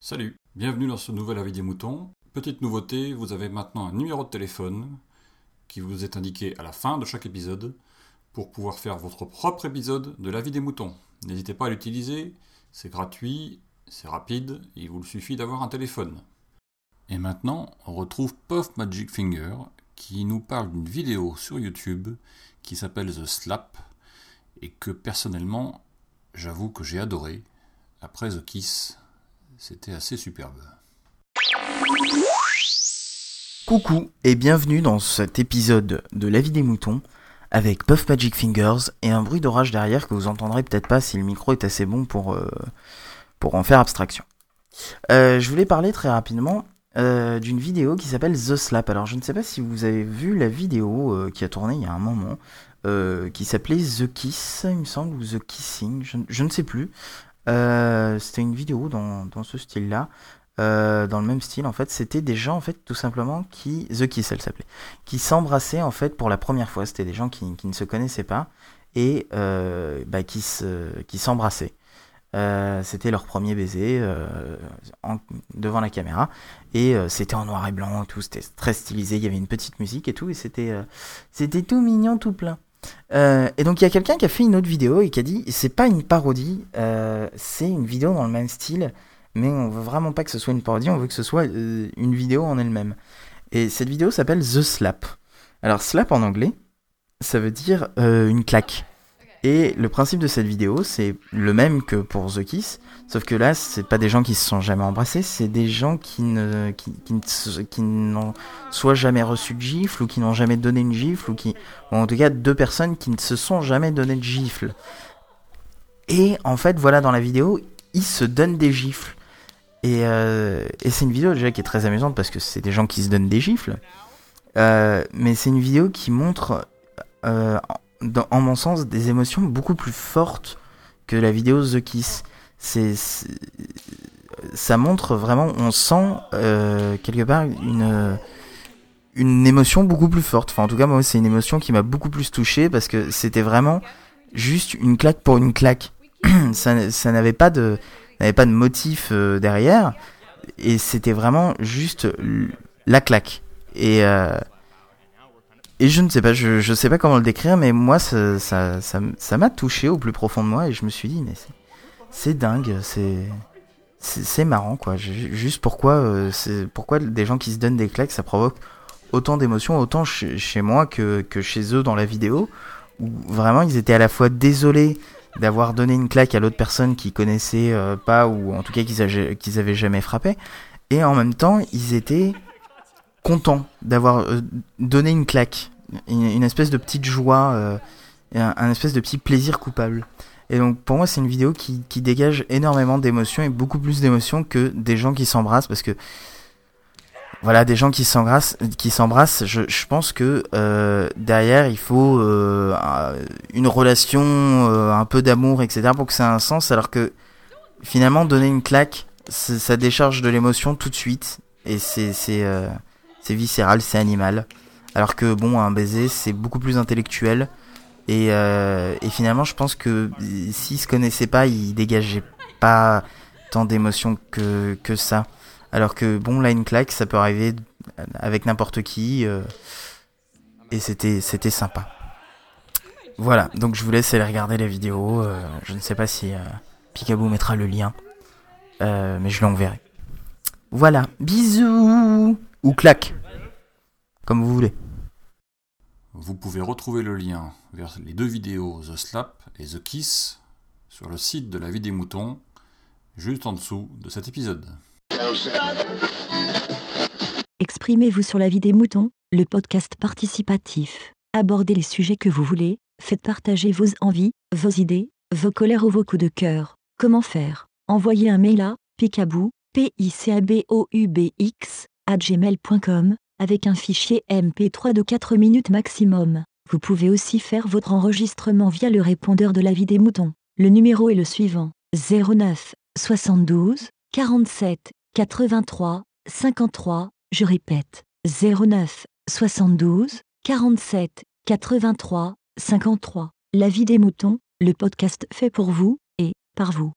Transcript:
Salut, bienvenue dans ce nouvel avis des moutons. Petite nouveauté, vous avez maintenant un numéro de téléphone qui vous est indiqué à la fin de chaque épisode pour pouvoir faire votre propre épisode de l'avis des moutons. N'hésitez pas à l'utiliser, c'est gratuit, c'est rapide, il vous suffit d'avoir un téléphone. Et maintenant, on retrouve Puff Magic Finger qui nous parle d'une vidéo sur YouTube qui s'appelle The Slap et que personnellement, j'avoue que j'ai adoré. Après The Kiss, c'était assez superbe. Coucou et bienvenue dans cet épisode de La vie des moutons avec Puff Magic Fingers et un bruit d'orage derrière que vous entendrez peut-être pas si le micro est assez bon pour, euh, pour en faire abstraction. Euh, je voulais parler très rapidement euh, d'une vidéo qui s'appelle The Slap. Alors je ne sais pas si vous avez vu la vidéo qui a tourné il y a un moment, qui s'appelait The Kiss, il me semble, ou The Kissing, je, ne sais plus. C'était une vidéo dans, dans ce style-là. Euh, dans le même style en fait c'était des gens en fait tout simplement qui The Kiss elle s'appelait qui s'embrassaient en fait pour la première fois c'était des gens qui, qui, ne se connaissaient pas et euh, bah, qui se qui s'embrassaient euh, c'était leur premier baiser en, devant la caméra et c'était en noir et blanc tout c'était très stylisé il y avait une petite musique et tout et c'était c'était tout mignon tout plein et donc il y a quelqu'un qui a fait une autre vidéo et qui a dit c'est pas une parodie c'est une vidéo dans le même style mais on veut vraiment pas que ce soit une parodie, on veut que ce soit euh, une vidéo en elle-même. Et cette vidéo s'appelle The Slap. Alors slap en anglais, ça veut dire euh, une claque. Et le principe de cette vidéo, c'est le même que pour The Kiss, sauf que là, c'est pas des gens qui se sont jamais embrassés, c'est des gens qui ne qui, n'ont soit jamais reçu de gifle ou qui n'ont jamais donné une gifle ou qui ou en tout cas deux personnes qui ne se sont jamais donné de gifle. Et en fait, voilà dans la vidéo, ils se donnent des gifles. Euh, et, c'est une vidéo déjà qui est très amusante parce que c'est des gens qui se donnent des gifles. Euh, mais c'est une vidéo qui montre, euh, en mon sens, des émotions beaucoup plus fortes que la vidéo The Kiss. C'est, ça montre vraiment, on sent quelque part une une émotion beaucoup plus forte. Enfin, en tout cas, moi, c'est une émotion qui m'a beaucoup plus touché parce que c'était vraiment juste une claque pour une claque. ça, ça n'avait pas de, n'avait pas de motif euh, derrière. Et c'était vraiment juste la claque. Et, euh, et je ne sais pas, je, sais pas comment le décrire, mais moi, ça, ça, ça, m'a touché au plus profond de moi. Et je me suis dit, mais c'est dingue, c'est. C'est marrant quoi. Juste pourquoi, euh, c'est pourquoi des gens qui se donnent des claques, ça provoque autant d'émotions, autant chez, moi que, que chez eux dans la vidéo, où vraiment ils étaient à la fois désolés d'avoir donné une claque à l'autre personne qu'ils connaissaient euh, pas ou en tout cas qu'ils qu'ils avaient jamais frappé et en même temps ils étaient contents d'avoir euh, donné une claque une, espèce de petite joie euh, un, espèce de petit plaisir coupable. Et donc pour moi c'est une vidéo qui, qui dégage énormément d'émotions et beaucoup plus d'émotions que des gens qui s'embrassent parce que voilà des gens qui s'embrassent qui s'embrassent je, je, pense que euh, derrière il faut euh, une relation euh, un peu d'amour etc pour que ça ait un sens alors que finalement donner une claque ça décharge de l'émotion tout de suite et c'est c'est euh, c'est viscéral c'est animal alors que bon un baiser c'est beaucoup plus intellectuel et, euh, et finalement je pense que s'ils se connaissaient pas ils dégageaient pas tant d'émotions que que ça alors que bon, là, une claque, ça peut arriver avec n'importe qui. Euh, et c'était, c'était sympa. Voilà, donc je vous laisse aller regarder la vidéo. Euh, je ne sais pas si euh, Picaboo mettra le lien. mais je l'enverrai. Voilà, bisous Ou claque. Comme vous voulez. Vous pouvez retrouver le lien vers les deux vidéos The Slap et The Kiss sur le site de la vie des moutons, juste en dessous de cet épisode. Exprimez-vous sur la vie des moutons, le podcast participatif. Abordez les sujets que vous voulez, faites partager vos envies, vos idées, vos colères ou vos coups de cœur. Comment faire? Envoyez un mail à picaboo, p i c a b o u b x à gmail.com avec un fichier MP3 de 4 minutes maximum. Vous pouvez aussi faire votre enregistrement via le répondeur de la vie des moutons. Le numéro est le suivant 09 72 47 83 53, je répète, 09 72 47 83 53. La vie des moutons, le podcast fait pour vous, et par vous.